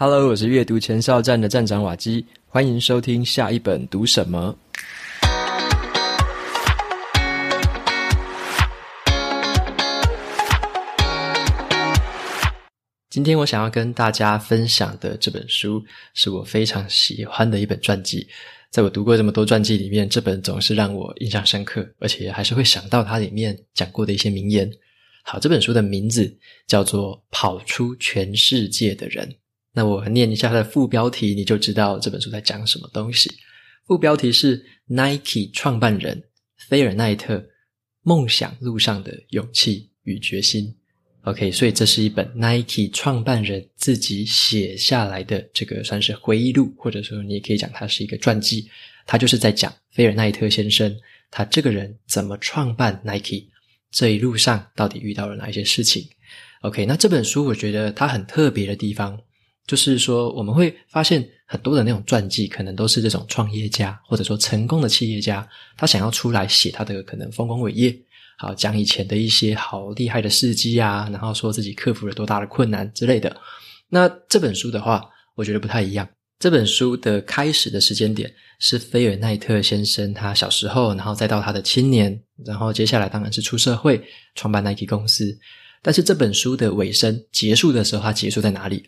Hello，我是阅读前哨站的站长瓦基，欢迎收听下一本读什么。今天我想要跟大家分享的这本书，是我非常喜欢的一本传记。在我读过这么多传记里面，这本总是让我印象深刻，而且还是会想到它里面讲过的一些名言。好，这本书的名字叫做《跑出全世界的人》。那我念一下它的副标题，你就知道这本书在讲什么东西。副标题是 Nike 创办人菲尔奈特梦想路上的勇气与决心。OK，所以这是一本 Nike 创办人自己写下来的这个算是回忆录，或者说你也可以讲它是一个传记。他就是在讲菲尔奈特先生他这个人怎么创办 Nike，这一路上到底遇到了哪一些事情。OK，那这本书我觉得它很特别的地方。就是说，我们会发现很多的那种传记，可能都是这种创业家或者说成功的企业家，他想要出来写他的可能丰功伟业，好讲以前的一些好厉害的事迹啊，然后说自己克服了多大的困难之类的。那这本书的话，我觉得不太一样。这本书的开始的时间点是菲尔奈特先生他小时候，然后再到他的青年，然后接下来当然是出社会创办 Nike 公司。但是这本书的尾声结束的时候，它结束在哪里？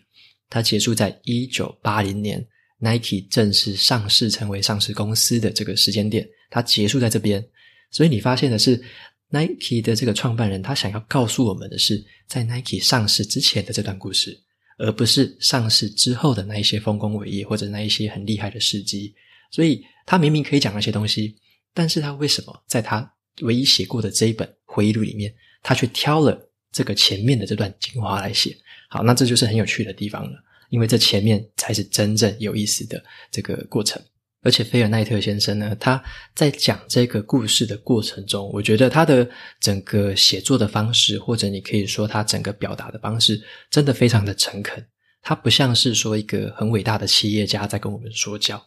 它结束在一九八零年，Nike 正式上市成为上市公司的这个时间点，它结束在这边。所以你发现的是，Nike 的这个创办人他想要告诉我们的是，在 Nike 上市之前的这段故事，而不是上市之后的那一些丰功伟业或者那一些很厉害的事迹。所以他明明可以讲那些东西，但是他为什么在他唯一写过的这一本回忆录里面，他却挑了这个前面的这段精华来写？好，那这就是很有趣的地方了，因为这前面才是真正有意思的这个过程。而且菲尔奈特先生呢，他在讲这个故事的过程中，我觉得他的整个写作的方式，或者你可以说他整个表达的方式，真的非常的诚恳。他不像是说一个很伟大的企业家在跟我们说教，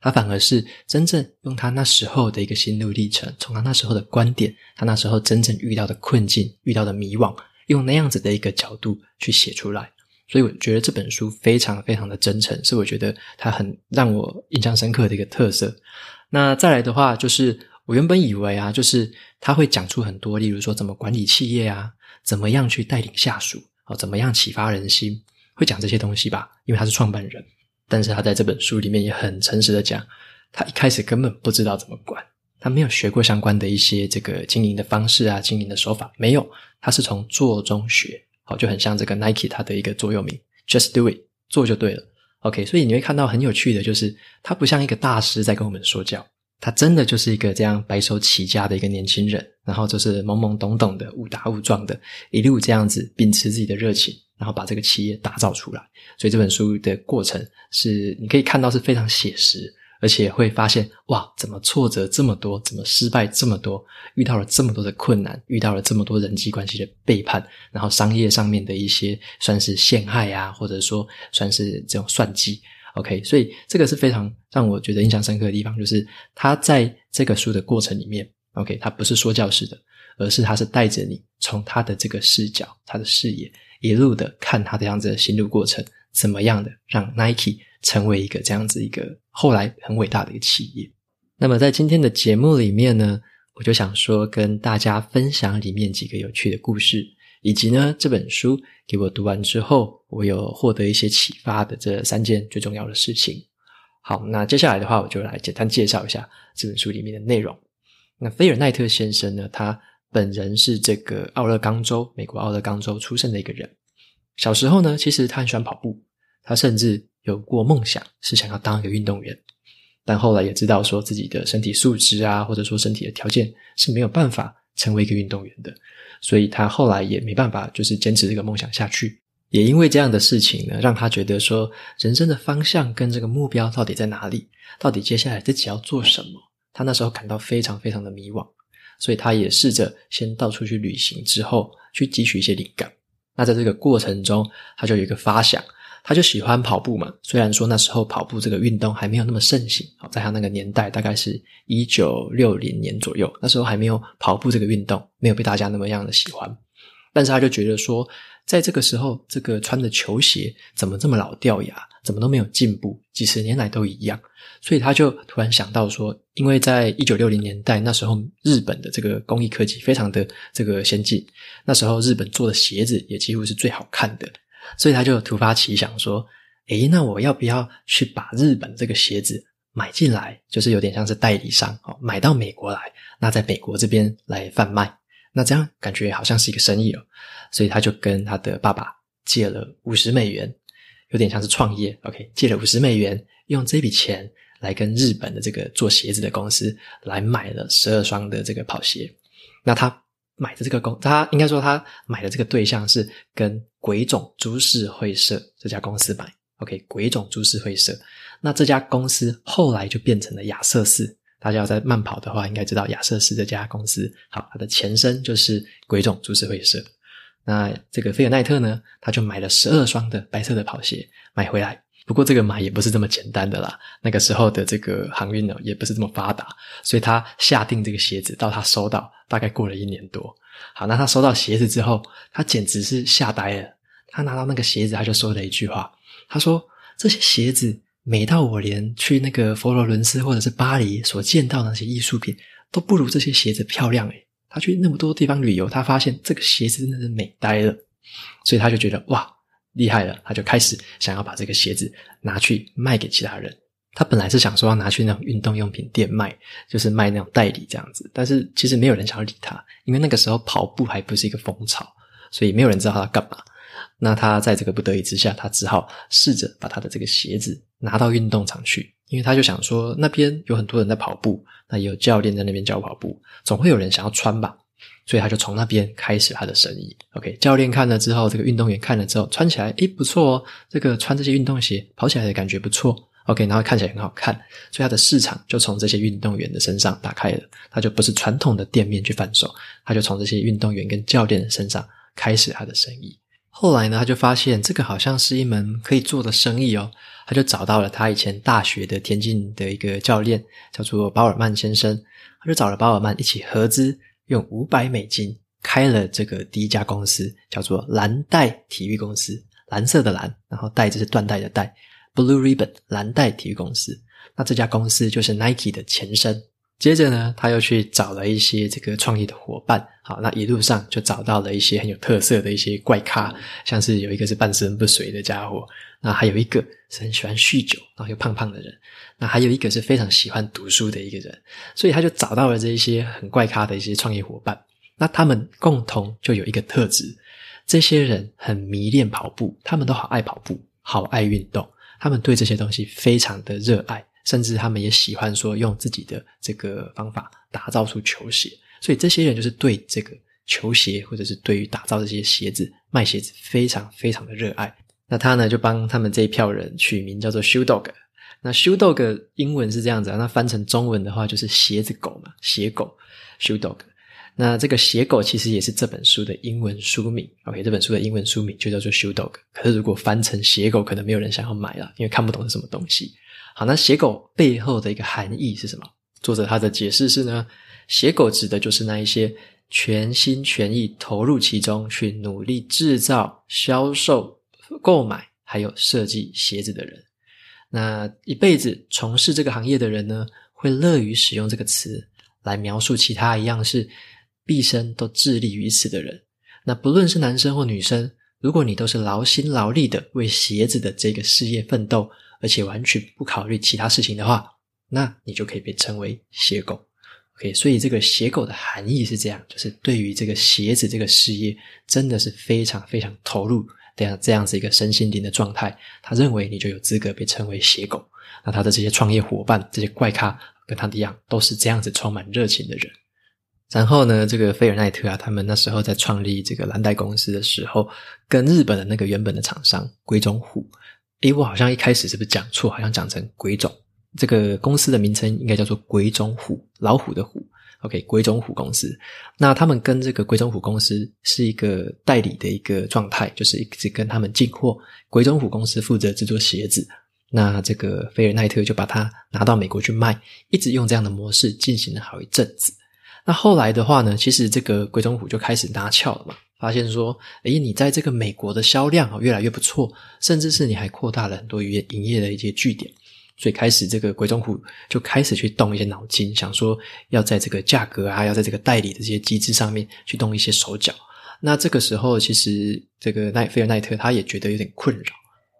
他反而是真正用他那时候的一个心路历程，从他那时候的观点，他那时候真正遇到的困境，遇到的迷惘。用那样子的一个角度去写出来，所以我觉得这本书非常非常的真诚，是我觉得它很让我印象深刻的一个特色。那再来的话，就是我原本以为啊，就是他会讲出很多，例如说怎么管理企业啊，怎么样去带领下属，哦，怎么样启发人心，会讲这些东西吧，因为他是创办人。但是他在这本书里面也很诚实的讲，他一开始根本不知道怎么管。他没有学过相关的一些这个经营的方式啊，经营的手法没有，他是从做中学，好，就很像这个 Nike 它的一个座右铭，Just do it，做就对了，OK，所以你会看到很有趣的就是，他不像一个大师在跟我们说教，他真的就是一个这样白手起家的一个年轻人，然后就是懵懵懂懂的误打误撞的，一路这样子秉持自己的热情，然后把这个企业打造出来，所以这本书的过程是你可以看到是非常写实。而且会发现，哇，怎么挫折这么多，怎么失败这么多，遇到了这么多的困难，遇到了这么多人际关系的背叛，然后商业上面的一些算是陷害啊，或者说算是这种算计。OK，所以这个是非常让我觉得印象深刻的地方，就是他在这个书的过程里面，OK，他不是说教式的，而是他是带着你从他的这个视角、他的视野一路的看他这样子的心路过程，怎么样的让 Nike。成为一个这样子一个后来很伟大的一个企业。那么在今天的节目里面呢，我就想说跟大家分享里面几个有趣的故事，以及呢这本书给我读完之后，我有获得一些启发的这三件最重要的事情。好，那接下来的话，我就来简单介绍一下这本书里面的内容。那菲尔奈特先生呢，他本人是这个奥勒冈州，美国奥勒冈州出生的一个人。小时候呢，其实他很喜欢跑步，他甚至。有过梦想，是想要当一个运动员，但后来也知道说自己的身体素质啊，或者说身体的条件是没有办法成为一个运动员的，所以他后来也没办法就是坚持这个梦想下去。也因为这样的事情呢，让他觉得说人生的方向跟这个目标到底在哪里？到底接下来自己要做什么？他那时候感到非常非常的迷惘，所以他也试着先到处去旅行，之后去汲取一些灵感。那在这个过程中，他就有一个发想。他就喜欢跑步嘛，虽然说那时候跑步这个运动还没有那么盛行，好，在他那个年代，大概是一九六零年左右，那时候还没有跑步这个运动，没有被大家那么样的喜欢。但是他就觉得说，在这个时候，这个穿的球鞋怎么这么老掉牙，怎么都没有进步，几十年来都一样。所以他就突然想到说，因为在一九六零年代那时候，日本的这个工艺科技非常的这个先进，那时候日本做的鞋子也几乎是最好看的，所以他就突发奇想说，诶，那我要不要去把日本这个鞋子买进来，就是有点像是代理商哦，买到美国来，那在美国这边来贩卖，那这样感觉好像是一个生意哦，所以他就跟他的爸爸借了五十美元。有点像是创业，OK，借了五十美元，用这笔钱来跟日本的这个做鞋子的公司来买了十二双的这个跑鞋。那他买的这个公，他应该说他买的这个对象是跟鬼冢株式会社这家公司买，OK，鬼冢株式会社。那这家公司后来就变成了亚瑟士，大家要在慢跑的话，应该知道亚瑟士这家公司。好，它的前身就是鬼冢株式会社。那这个菲尔奈特呢，他就买了十二双的白色的跑鞋买回来。不过这个买也不是这么简单的啦，那个时候的这个航运呢也不是这么发达，所以他下定这个鞋子到他收到，大概过了一年多。好，那他收到鞋子之后，他简直是吓呆了。他拿到那个鞋子，他就说了一句话，他说：“这些鞋子美到我连去那个佛罗伦斯或者是巴黎所见到的那些艺术品，都不如这些鞋子漂亮诶。”他去那么多地方旅游，他发现这个鞋子真的是美呆了，所以他就觉得哇，厉害了，他就开始想要把这个鞋子拿去卖给其他人。他本来是想说要拿去那种运动用品店卖，就是卖那种代理这样子，但是其实没有人想要理他，因为那个时候跑步还不是一个风潮，所以没有人知道他干嘛。那他在这个不得已之下，他只好试着把他的这个鞋子拿到运动场去。因为他就想说，那边有很多人在跑步，那也有教练在那边教跑步，总会有人想要穿吧，所以他就从那边开始他的生意。OK，教练看了之后，这个运动员看了之后，穿起来诶不错哦，这个穿这些运动鞋跑起来的感觉不错。OK，然后看起来很好看，所以他的市场就从这些运动员的身上打开了，他就不是传统的店面去贩售，他就从这些运动员跟教练的身上开始他的生意。后来呢，他就发现这个好像是一门可以做的生意哦。他就找到了他以前大学的田径的一个教练，叫做鲍尔曼先生。他就找了鲍尔曼一起合资，用五百美金开了这个第一家公司，叫做蓝带体育公司。蓝色的蓝，然后带就是缎带的带，Blue Ribbon 蓝带体育公司。那这家公司就是 Nike 的前身。接着呢，他又去找了一些这个创业的伙伴，好，那一路上就找到了一些很有特色的一些怪咖，像是有一个是半身不遂的家伙，那还有一个是很喜欢酗酒，然后又胖胖的人，那还有一个是非常喜欢读书的一个人，所以他就找到了这一些很怪咖的一些创业伙伴，那他们共同就有一个特质，这些人很迷恋跑步，他们都好爱跑步，好爱运动，他们对这些东西非常的热爱。甚至他们也喜欢说用自己的这个方法打造出球鞋，所以这些人就是对这个球鞋或者是对于打造这些鞋子、卖鞋子非常非常的热爱。那他呢就帮他们这一票人取名叫做 Shoe Dog。那 Shoe Dog 英文是这样子啊，那翻成中文的话就是鞋子狗嘛，鞋狗 Shoe Dog。那这个鞋狗其实也是这本书的英文书名。OK，这本书的英文书名就叫做 Shoe Dog。可是如果翻成鞋狗，可能没有人想要买了，因为看不懂是什么东西。好，那鞋狗背后的一个含义是什么？作者他的解释是呢，鞋狗指的就是那一些全心全意投入其中去努力制造、销售、购买，还有设计鞋子的人。那一辈子从事这个行业的人呢，会乐于使用这个词来描述其他一样是毕生都致力于此的人。那不论是男生或女生，如果你都是劳心劳力的为鞋子的这个事业奋斗。而且完全不考虑其他事情的话，那你就可以被称为鞋狗。OK，所以这个鞋狗的含义是这样，就是对于这个鞋子这个事业，真的是非常非常投入这样这样子一个身心灵的状态。他认为你就有资格被称为鞋狗。那他的这些创业伙伴，这些怪咖跟他一样，都是这样子充满热情的人。然后呢，这个菲尔奈特啊，他们那时候在创立这个蓝带公司的时候，跟日本的那个原本的厂商鬼冢虎。诶，我好像一开始是不是讲错？好像讲成鬼冢。这个公司的名称应该叫做鬼冢虎，老虎的虎。OK，鬼冢虎公司。那他们跟这个鬼冢虎公司是一个代理的一个状态，就是一直跟他们进货。鬼冢虎公司负责制作鞋子，那这个菲尔奈特就把它拿到美国去卖，一直用这样的模式进行了好一阵子。那后来的话呢，其实这个鬼冢虎就开始拿翘了嘛。发现说，诶，你在这个美国的销量哦越来越不错，甚至是你还扩大了很多营业营业的一些据点。所以开始，这个鬼冢虎就开始去动一些脑筋，想说要在这个价格啊，要在这个代理的这些机制上面去动一些手脚。那这个时候，其实这个奈菲尔奈特他也觉得有点困扰，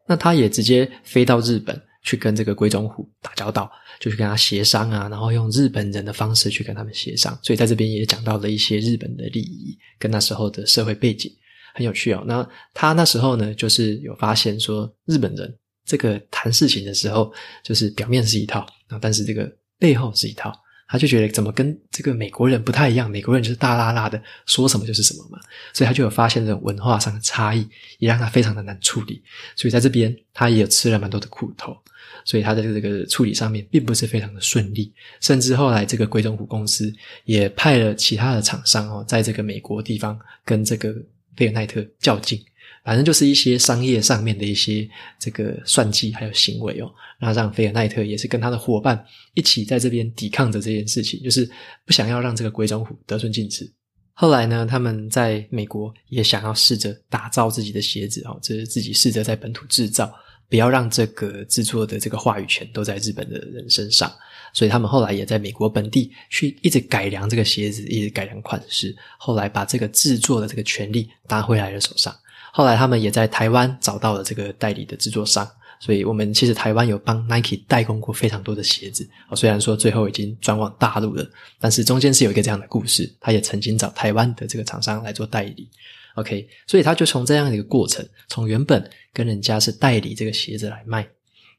那他也直接飞到日本去跟这个鬼冢虎打交道，就去跟他协商啊，然后用日本人的方式去跟他们协商。所以在这边也讲到了一些日本的利益跟那时候的社会背景，很有趣哦。那他那时候呢，就是有发现说日本人。这个谈事情的时候，就是表面是一套，但是这个背后是一套。他就觉得怎么跟这个美国人不太一样，美国人就是大剌剌的说什么就是什么嘛，所以他就有发现这种文化上的差异，也让他非常的难处理。所以在这边，他也有吃了蛮多的苦头，所以他在这个处理上面并不是非常的顺利。甚至后来，这个鬼冢虎公司也派了其他的厂商哦，在这个美国地方跟这个菲尔奈特较劲。反正就是一些商业上面的一些这个算计还有行为哦，那让菲尔奈特也是跟他的伙伴一起在这边抵抗着这件事情，就是不想要让这个鬼冢虎得寸进尺。后来呢，他们在美国也想要试着打造自己的鞋子哦，就是自己试着在本土制造，不要让这个制作的这个话语权都在日本的人身上。所以他们后来也在美国本地去一直改良这个鞋子，一直改良款式，后来把这个制作的这个权利拿回来了手上。后来他们也在台湾找到了这个代理的制作商，所以我们其实台湾有帮 Nike 代工过非常多的鞋子。虽然说最后已经转往大陆了，但是中间是有一个这样的故事。他也曾经找台湾的这个厂商来做代理。OK，所以他就从这样的一个过程，从原本跟人家是代理这个鞋子来卖，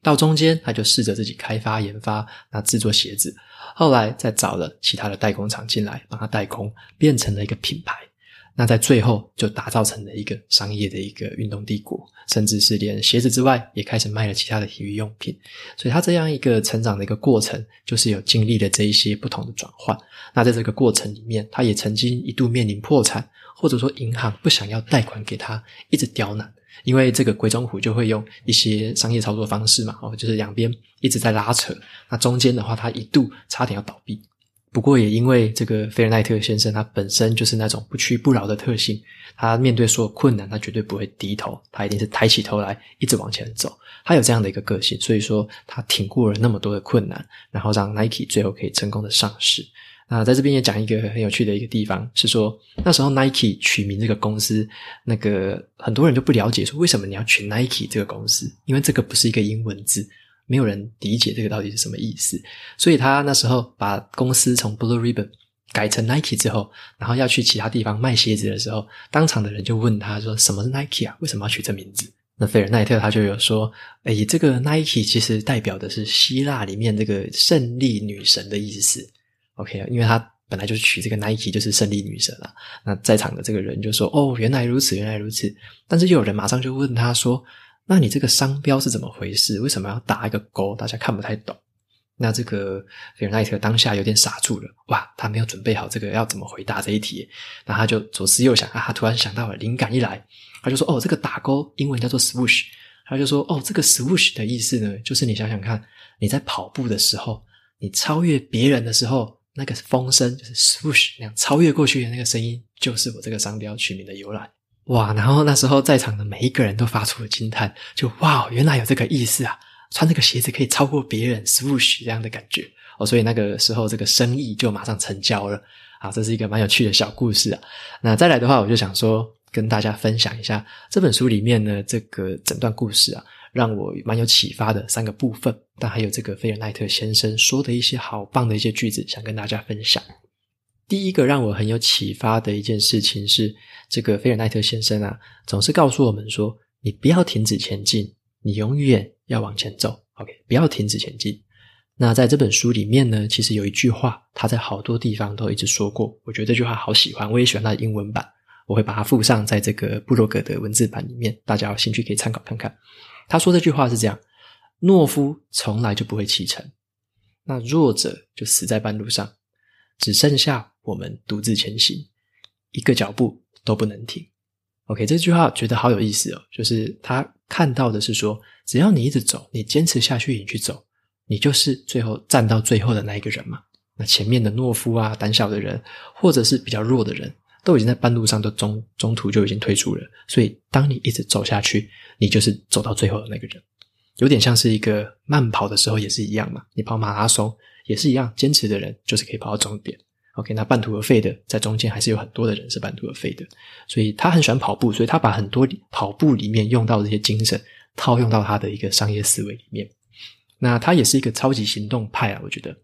到中间他就试着自己开发研发，那制作鞋子。后来再找了其他的代工厂进来帮他代工，变成了一个品牌。那在最后就打造成了一个商业的一个运动帝国，甚至是连鞋子之外也开始卖了其他的体育用品。所以他这样一个成长的一个过程，就是有经历了这一些不同的转换。那在这个过程里面，他也曾经一度面临破产，或者说银行不想要贷款给他，一直刁难，因为这个鬼冢虎就会用一些商业操作方式嘛，哦，就是两边一直在拉扯。那中间的话，他一度差点要倒闭。不过也因为这个菲尔奈特先生，他本身就是那种不屈不挠的特性，他面对所有困难，他绝对不会低头，他一定是抬起头来，一直往前走。他有这样的一个个性，所以说他挺过了那么多的困难，然后让 Nike 最后可以成功的上市。那在这边也讲一个很有趣的一个地方，是说那时候 Nike 取名这个公司，那个很多人就不了解，说为什么你要取 Nike 这个公司？因为这个不是一个英文字。没有人理解这个到底是什么意思，所以他那时候把公司从 Blue Ribbon 改成 Nike 之后，然后要去其他地方卖鞋子的时候，当场的人就问他说：“什么是 Nike 啊？为什么要取这名字？”那菲尔奈特他就有说：“诶，这个 Nike 其实代表的是希腊里面这个胜利女神的意思。OK，因为他本来就取这个 Nike 就是胜利女神啊。那在场的这个人就说：‘哦，原来如此，原来如此。’但是又有人马上就问他说。”那你这个商标是怎么回事？为什么要打一个勾？大家看不太懂。那这个菲尔奈特当下有点傻住了，哇，他没有准备好这个要怎么回答这一题。那他就左思右想啊，他突然想到了，灵感一来，他就说：“哦，这个打勾英文叫做 swoosh。”他就说：“哦，这个 swoosh 的意思呢，就是你想想看，你在跑步的时候，你超越别人的时候，那个风声就是 swoosh 那样超越过去的那个声音，就是我这个商标取名的由来。”哇！然后那时候在场的每一个人都发出了惊叹，就哇，原来有这个意思啊！穿这个鞋子可以超过别人，swoosh 这样的感觉哦。所以那个时候这个生意就马上成交了啊！这是一个蛮有趣的小故事啊。那再来的话，我就想说跟大家分享一下这本书里面呢，这个整段故事啊，让我蛮有启发的三个部分，但还有这个菲尔奈特先生说的一些好棒的一些句子，想跟大家分享。第一个让我很有启发的一件事情是，这个菲尔奈特先生啊，总是告诉我们说，你不要停止前进，你永远要往前走。OK，不要停止前进。那在这本书里面呢，其实有一句话，他在好多地方都一直说过，我觉得这句话好喜欢，我也喜欢他的英文版，我会把它附上在这个布洛格的文字版里面，大家有兴趣可以参考看看。他说这句话是这样：懦夫从来就不会启程，那弱者就死在半路上。只剩下我们独自前行，一个脚步都不能停。OK，这句话觉得好有意思哦，就是他看到的是说，只要你一直走，你坚持下去，你去走，你就是最后站到最后的那一个人嘛。那前面的懦夫啊、胆小的人，或者是比较弱的人，都已经在半路上都中中途就已经退出了。所以，当你一直走下去，你就是走到最后的那个人。有点像是一个慢跑的时候也是一样嘛，你跑马拉松也是一样，坚持的人就是可以跑到终点。OK，那半途而废的，在中间还是有很多的人是半途而废的。所以他很喜欢跑步，所以他把很多跑步里面用到的这些精神套用到他的一个商业思维里面。那他也是一个超级行动派啊，我觉得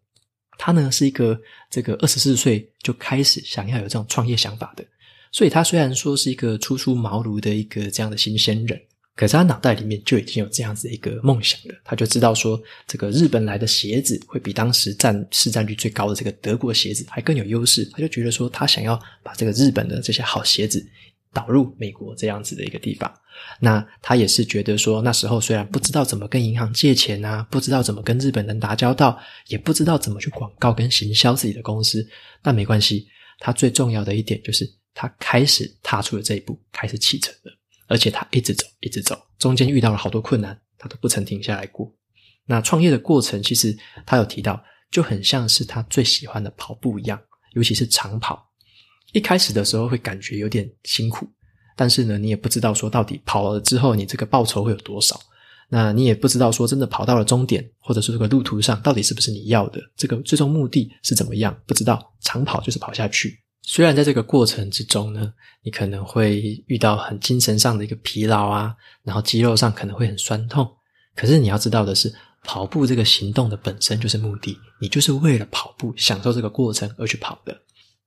他呢是一个这个二十四岁就开始想要有这种创业想法的。所以他虽然说是一个初出茅庐的一个这样的新鲜人。可是他脑袋里面就已经有这样子一个梦想了，他就知道说，这个日本来的鞋子会比当时占市占率最高的这个德国鞋子还更有优势，他就觉得说，他想要把这个日本的这些好鞋子导入美国这样子的一个地方。那他也是觉得说，那时候虽然不知道怎么跟银行借钱啊，不知道怎么跟日本人打交道，也不知道怎么去广告跟行销自己的公司，但没关系，他最重要的一点就是他开始踏出了这一步，开始启程了。而且他一直走，一直走，中间遇到了好多困难，他都不曾停下来过。那创业的过程，其实他有提到，就很像是他最喜欢的跑步一样，尤其是长跑。一开始的时候会感觉有点辛苦，但是呢，你也不知道说到底跑了之后，你这个报酬会有多少。那你也不知道说真的跑到了终点，或者是这个路途上，到底是不是你要的，这个最终目的是怎么样，不知道。长跑就是跑下去。虽然在这个过程之中呢，你可能会遇到很精神上的一个疲劳啊，然后肌肉上可能会很酸痛，可是你要知道的是，跑步这个行动的本身就是目的，你就是为了跑步享受这个过程而去跑的，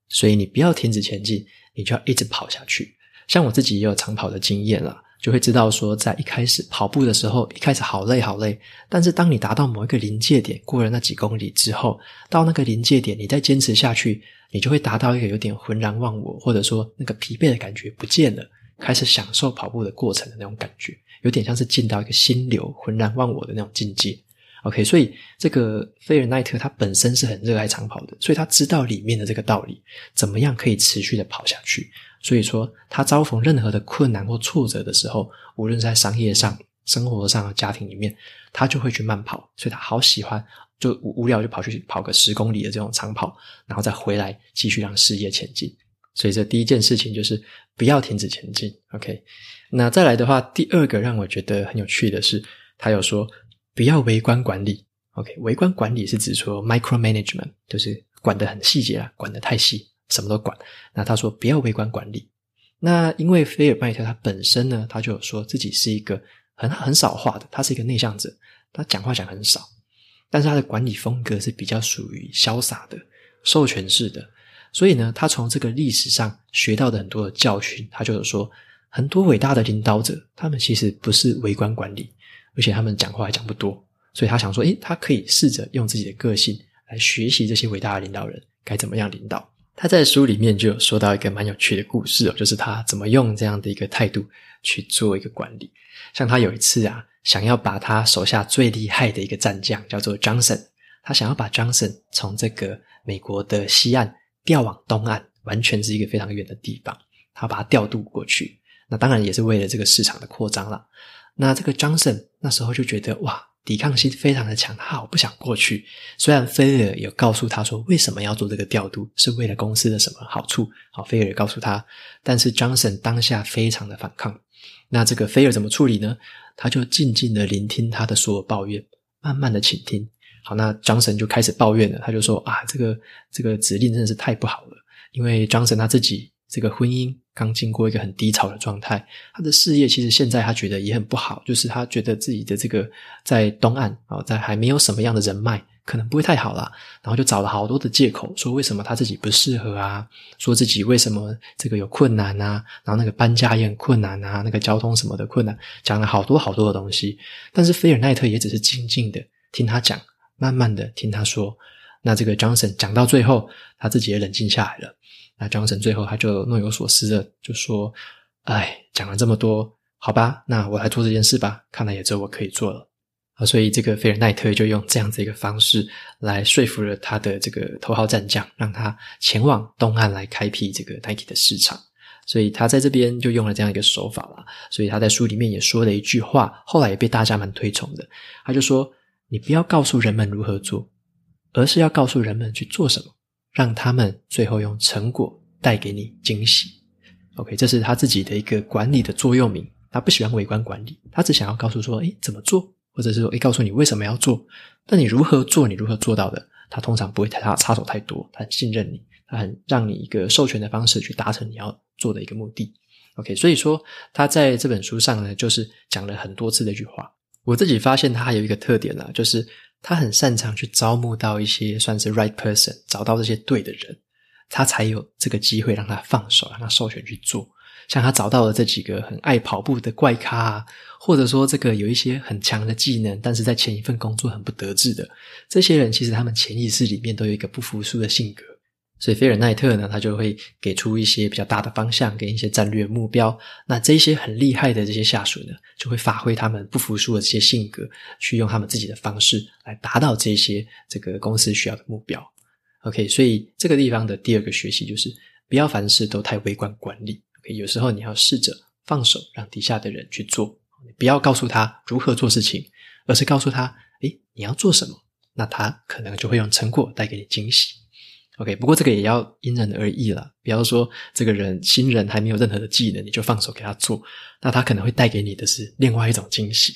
所以你不要停止前进，你就要一直跑下去。像我自己也有长跑的经验啦，就会知道说，在一开始跑步的时候，一开始好累好累，但是当你达到某一个临界点，过了那几公里之后，到那个临界点，你再坚持下去。你就会达到一个有点浑然忘我，或者说那个疲惫的感觉不见了，开始享受跑步的过程的那种感觉，有点像是进到一个心流浑然忘我的那种境界。OK，所以这个菲尔奈特他本身是很热爱长跑的，所以他知道里面的这个道理，怎么样可以持续的跑下去。所以说，他遭逢任何的困难或挫折的时候，无论在商业上、生活上、家庭里面，他就会去慢跑，所以他好喜欢。就无无聊就跑去跑个十公里的这种长跑，然后再回来继续让事业前进。所以这第一件事情就是不要停止前进。OK，那再来的话，第二个让我觉得很有趣的是，他有说不要微观管理。OK，微观管理是指说 micro management，就是管得很细节啊，管得太细，什么都管。那他说不要微观管理。那因为菲尔麦特他本身呢，他就有说自己是一个很很少话的，他是一个内向者，他讲话讲很少。但是他的管理风格是比较属于潇洒的、授权式的，所以呢，他从这个历史上学到的很多的教训，他就有说，很多伟大的领导者，他们其实不是微观管理，而且他们讲话还讲不多，所以他想说，诶，他可以试着用自己的个性来学习这些伟大的领导人该怎么样领导。他在书里面就有说到一个蛮有趣的故事哦，就是他怎么用这样的一个态度去做一个管理。像他有一次啊。想要把他手下最厉害的一个战将叫做 Johnson，他想要把 Johnson 从这个美国的西岸调往东岸，完全是一个非常远的地方，他把他调度过去。那当然也是为了这个市场的扩张了。那这个 Johnson 那时候就觉得哇，抵抗性非常的强，他好不想过去。虽然菲尔有告诉他说为什么要做这个调度，是为了公司的什么好处，好，菲尔告诉他，但是 Johnson 当下非常的反抗。那这个菲尔怎么处理呢？他就静静的聆听他的所有抱怨，慢慢的倾听。好，那 Johnson 就开始抱怨了，他就说啊，这个这个指令真的是太不好了，因为 Johnson 他自己这个婚姻刚经过一个很低潮的状态，他的事业其实现在他觉得也很不好，就是他觉得自己的这个在东岸啊，在还没有什么样的人脉。可能不会太好啦，然后就找了好多的借口，说为什么他自己不适合啊，说自己为什么这个有困难啊，然后那个搬家也很困难啊，那个交通什么的困难，讲了好多好多的东西。但是菲尔奈特也只是静静的听他讲，慢慢的听他说。那这个 Johnson 讲到最后，他自己也冷静下来了。那 Johnson 最后他就若有所思的就说：“哎，讲了这么多，好吧，那我来做这件事吧。看来也只有我可以做了。”啊所以这个菲尔奈特就用这样子一个方式来说服了他的这个头号战将，让他前往东岸来开辟这个 Nike 的市场。所以他在这边就用了这样一个手法了。所以他在书里面也说了一句话，后来也被大家蛮推崇的。他就说：“你不要告诉人们如何做，而是要告诉人们去做什么，让他们最后用成果带给你惊喜。OK，这是他自己的一个管理的座右铭。他不喜欢微观管理，他只想要告诉说，诶，怎么做，或者是说，诶，告诉你为什么要做。但你如何做，你如何做到的，他通常不会太插插手太多，他很信任你，他很让你一个授权的方式去达成你要做的一个目的。OK，所以说他在这本书上呢，就是讲了很多次的一句话。我自己发现他还有一个特点呢，就是他很擅长去招募到一些算是 right person，找到这些对的人，他才有这个机会让他放手，让他授权去做。像他找到了这几个很爱跑步的怪咖啊，或者说这个有一些很强的技能，但是在前一份工作很不得志的这些人，其实他们潜意识里面都有一个不服输的性格。所以菲尔奈特呢，他就会给出一些比较大的方向，跟一些战略目标。那这些很厉害的这些下属呢，就会发挥他们不服输的这些性格，去用他们自己的方式来达到这些这个公司需要的目标。OK，所以这个地方的第二个学习就是不要凡事都太微观管理。OK，有时候你要试着放手，让底下的人去做，你不要告诉他如何做事情，而是告诉他，诶，你要做什么，那他可能就会用成果带给你惊喜。OK，不过这个也要因人而异了。比方说，这个人新人还没有任何的技能，你就放手给他做，那他可能会带给你的是另外一种惊喜。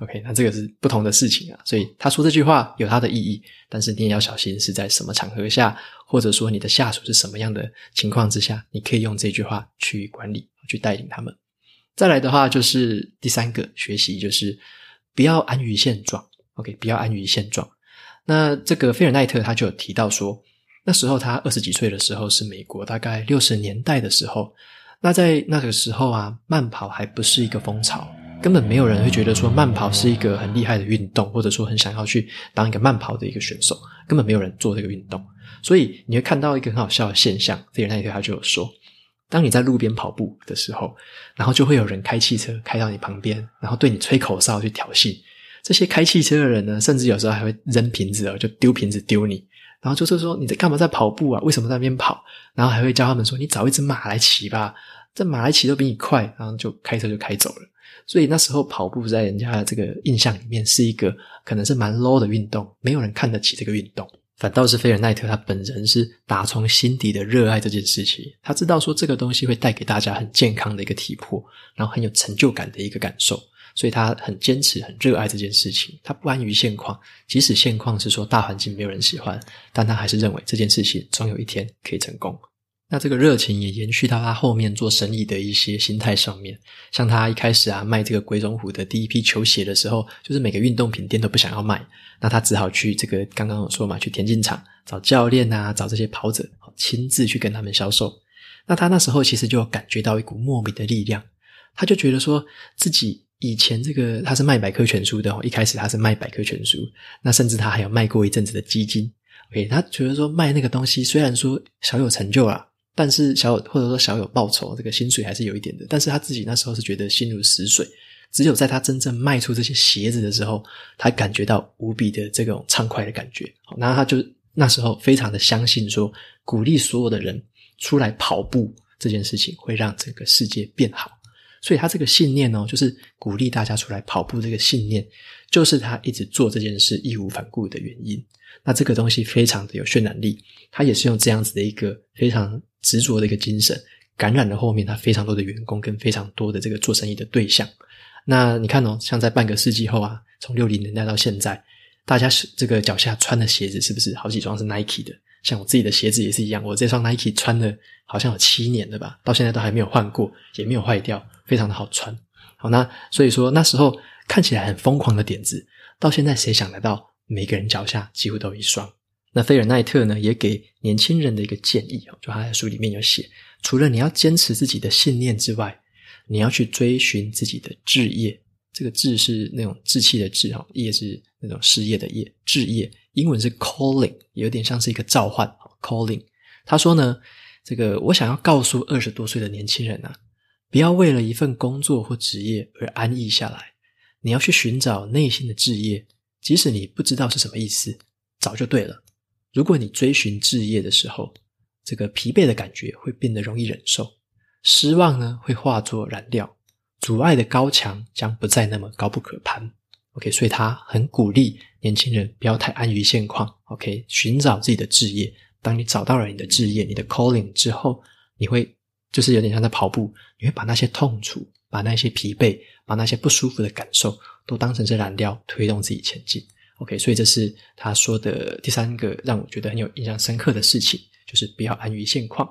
OK，那这个是不同的事情啊。所以他说这句话有他的意义，但是你也要小心是在什么场合下，或者说你的下属是什么样的情况之下，你可以用这句话去管理、去带领他们。再来的话，就是第三个学习，就是不要安于现状。OK，不要安于现状。那这个菲尔奈特他就有提到说。那时候他二十几岁的时候是美国大概六十年代的时候，那在那个时候啊，慢跑还不是一个风潮，根本没有人会觉得说慢跑是一个很厉害的运动，或者说很想要去当一个慢跑的一个选手，根本没有人做这个运动。所以你会看到一个很好笑的现象，菲尔奈特他就有说，当你在路边跑步的时候，然后就会有人开汽车开到你旁边，然后对你吹口哨去挑衅。这些开汽车的人呢，甚至有时候还会扔瓶子哦，就丢瓶子丢你。然后就是说，你在干嘛在跑步啊？为什么在那边跑？然后还会教他们说，你找一只马来骑吧，这马来骑都比你快。然后就开车就开走了。所以那时候跑步在人家的这个印象里面是一个可能是蛮 low 的运动，没有人看得起这个运动。反倒是菲尔奈特他本人是打从心底的热爱这件事情，他知道说这个东西会带给大家很健康的一个体魄，然后很有成就感的一个感受。所以他很坚持、很热爱这件事情，他不安于现况。即使现况是说大环境没有人喜欢，但他还是认为这件事情总有一天可以成功。那这个热情也延续到他后面做生意的一些心态上面。像他一开始啊卖这个鬼冢虎的第一批球鞋的时候，就是每个运动品店都不想要卖，那他只好去这个刚刚我说嘛，去田径场找教练啊，找这些跑者，亲自去跟他们销售。那他那时候其实就感觉到一股莫名的力量，他就觉得说自己。以前这个他是卖百科全书的哦，一开始他是卖百科全书，那甚至他还有卖过一阵子的基金。OK，他觉得说卖那个东西虽然说小有成就啦，但是小有或者说小有报酬，这个薪水还是有一点的。但是他自己那时候是觉得心如死水，只有在他真正卖出这些鞋子的时候，他感觉到无比的这种畅快的感觉。那他就那时候非常的相信说，鼓励所有的人出来跑步这件事情会让整个世界变好。所以他这个信念哦，就是鼓励大家出来跑步。这个信念就是他一直做这件事义无反顾的原因。那这个东西非常的有渲染力，他也是用这样子的一个非常执着的一个精神，感染了后面他非常多的员工跟非常多的这个做生意的对象。那你看哦，像在半个世纪后啊，从六零年代到现在，大家是这个脚下穿的鞋子是不是好几双是 Nike 的？像我自己的鞋子也是一样，我这双 Nike 穿了好像有七年了吧，到现在都还没有换过，也没有坏掉。非常的好穿，好，那所以说那时候看起来很疯狂的点子，到现在谁想得到？每个人脚下几乎都有一双。那菲尔奈特呢，也给年轻人的一个建议哦，就他在书里面有写，除了你要坚持自己的信念之外，你要去追寻自己的志业。这个志是那种志气的志哈，业是那种事业的业，志业英文是 calling，有点像是一个召唤 calling。他说呢，这个我想要告诉二十多岁的年轻人啊。不要为了一份工作或职业而安逸下来，你要去寻找内心的志业，即使你不知道是什么意思，找就对了。如果你追寻志业的时候，这个疲惫的感觉会变得容易忍受，失望呢会化作燃料，阻碍的高墙将不再那么高不可攀。OK，所以他很鼓励年轻人不要太安于现况。OK，寻找自己的志业。当你找到了你的志业，你的 calling 之后，你会就是有点像在跑步，你会把那些痛楚、把那些疲惫、把那些不舒服的感受都当成是燃料，推动自己前进。OK，所以这是他说的第三个让我觉得很有印象深刻的事情，就是不要安于现况。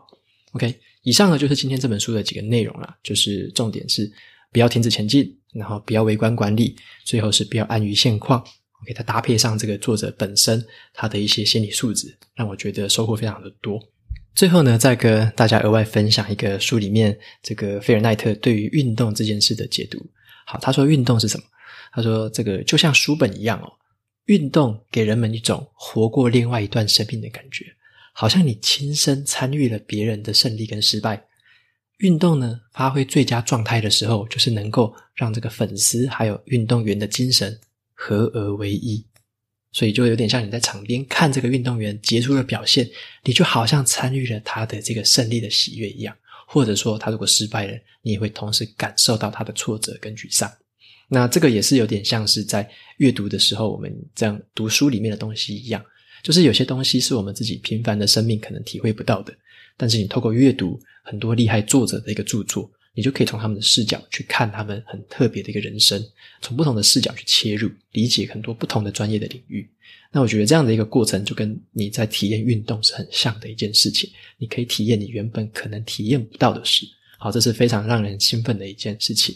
OK，以上呢就是今天这本书的几个内容了，就是重点是不要停止前进，然后不要微观管理，最后是不要安于现况。OK，它搭配上这个作者本身他的一些心理素质，让我觉得收获非常的多。最后呢，再跟大家额外分享一个书里面这个菲尔奈特对于运动这件事的解读。好，他说运动是什么？他说这个就像书本一样哦，运动给人们一种活过另外一段生命的感觉，好像你亲身参与了别人的胜利跟失败。运动呢，发挥最佳状态的时候，就是能够让这个粉丝还有运动员的精神。合而为一，所以就有点像你在场边看这个运动员杰出的表现，你就好像参与了他的这个胜利的喜悦一样。或者说，他如果失败了，你也会同时感受到他的挫折跟沮丧。那这个也是有点像是在阅读的时候，我们这样读书里面的东西一样，就是有些东西是我们自己平凡的生命可能体会不到的，但是你透过阅读很多厉害作者的一个著作。你就可以从他们的视角去看他们很特别的一个人生，从不同的视角去切入，理解很多不同的专业的领域。那我觉得这样的一个过程，就跟你在体验运动是很像的一件事情。你可以体验你原本可能体验不到的事。好，这是非常让人兴奋的一件事情。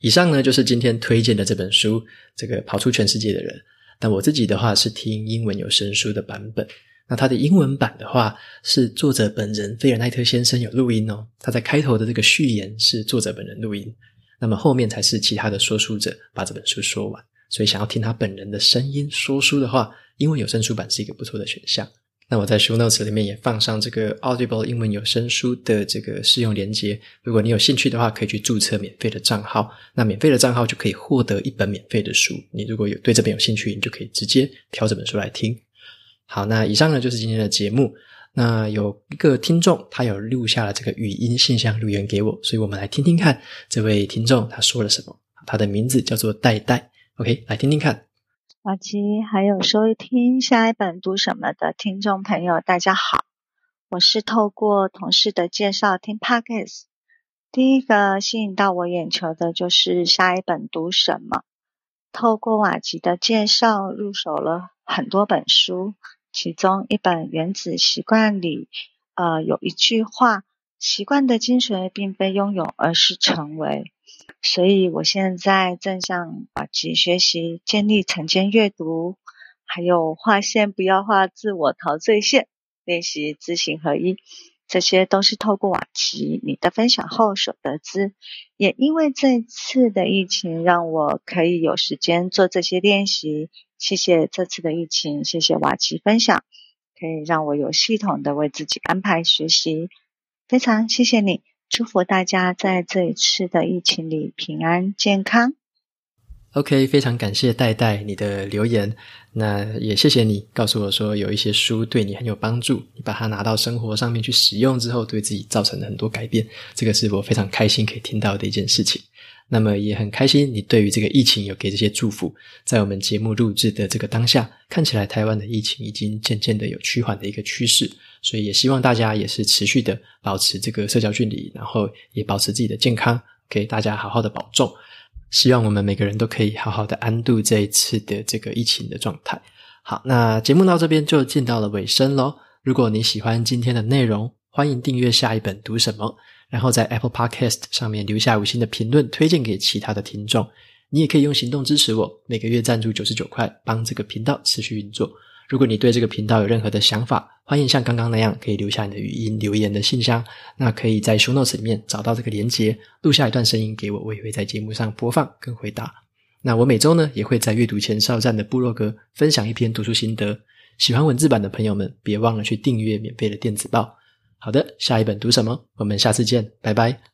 以上呢，就是今天推荐的这本书，这个跑出全世界的人。但我自己的话是听英文有声书的版本。那它的英文版的话，是作者本人菲尔奈特先生有录音哦。他在开头的这个序言是作者本人录音，那么后面才是其他的说书者把这本书说完。所以想要听他本人的声音说书的话，英文有声书版是一个不错的选项。那我在 show notes 里面也放上这个 Audible 英文有声书的这个试用连接，如果你有兴趣的话，可以去注册免费的账号。那免费的账号就可以获得一本免费的书。你如果有对这本有兴趣，你就可以直接挑这本书来听。好，那以上呢就是今天的节目。那有一个听众，他有录下了这个语音信箱留言给我，所以我们来听听看这位听众他说了什么。他的名字叫做戴戴，OK，来听听看。瓦吉，还有收听下一本读什么的听众朋友，大家好，我是透过同事的介绍听 Podcast，第一个吸引到我眼球的就是下一本读什么。透过瓦吉的介绍入手了很多本书。其中一本《原子习惯》里，呃，有一句话：“习惯的精髓并非拥有，而是成为。”所以，我现在正向瓦基学习建立晨间阅读，还有画线不要画自我陶醉线，练习知行合一。这些都是透过瓦基你的分享后所得知。也因为这次的疫情，让我可以有时间做这些练习。谢谢这次的疫情，谢谢瓦奇分享，可以让我有系统的为自己安排学习。非常谢谢你，祝福大家在这一次的疫情里平安健康。OK，非常感谢戴戴你的留言，那也谢谢你告诉我说有一些书对你很有帮助，你把它拿到生活上面去使用之后，对自己造成了很多改变，这个是我非常开心可以听到的一件事情。那么也很开心，你对于这个疫情有给这些祝福。在我们节目录制的这个当下，看起来台湾的疫情已经渐渐的有趋缓的一个趋势，所以也希望大家也是持续的保持这个社交距离，然后也保持自己的健康，给大家好好的保重。希望我们每个人都可以好好的安度这一次的这个疫情的状态。好，那节目到这边就进到了尾声喽。如果你喜欢今天的内容，欢迎订阅下一本读什么。然后在 Apple Podcast 上面留下五星的评论，推荐给其他的听众。你也可以用行动支持我，每个月赞助九十九块，帮这个频道持续运作。如果你对这个频道有任何的想法，欢迎像刚刚那样可以留下你的语音留言的信箱。那可以在 Show Notes 里面找到这个连结，录下一段声音给我，我也会在节目上播放跟回答。那我每周呢也会在阅读前哨站的部落格分享一篇读书心得。喜欢文字版的朋友们，别忘了去订阅免费的电子报。好的，下一本读什么？我们下次见，拜拜。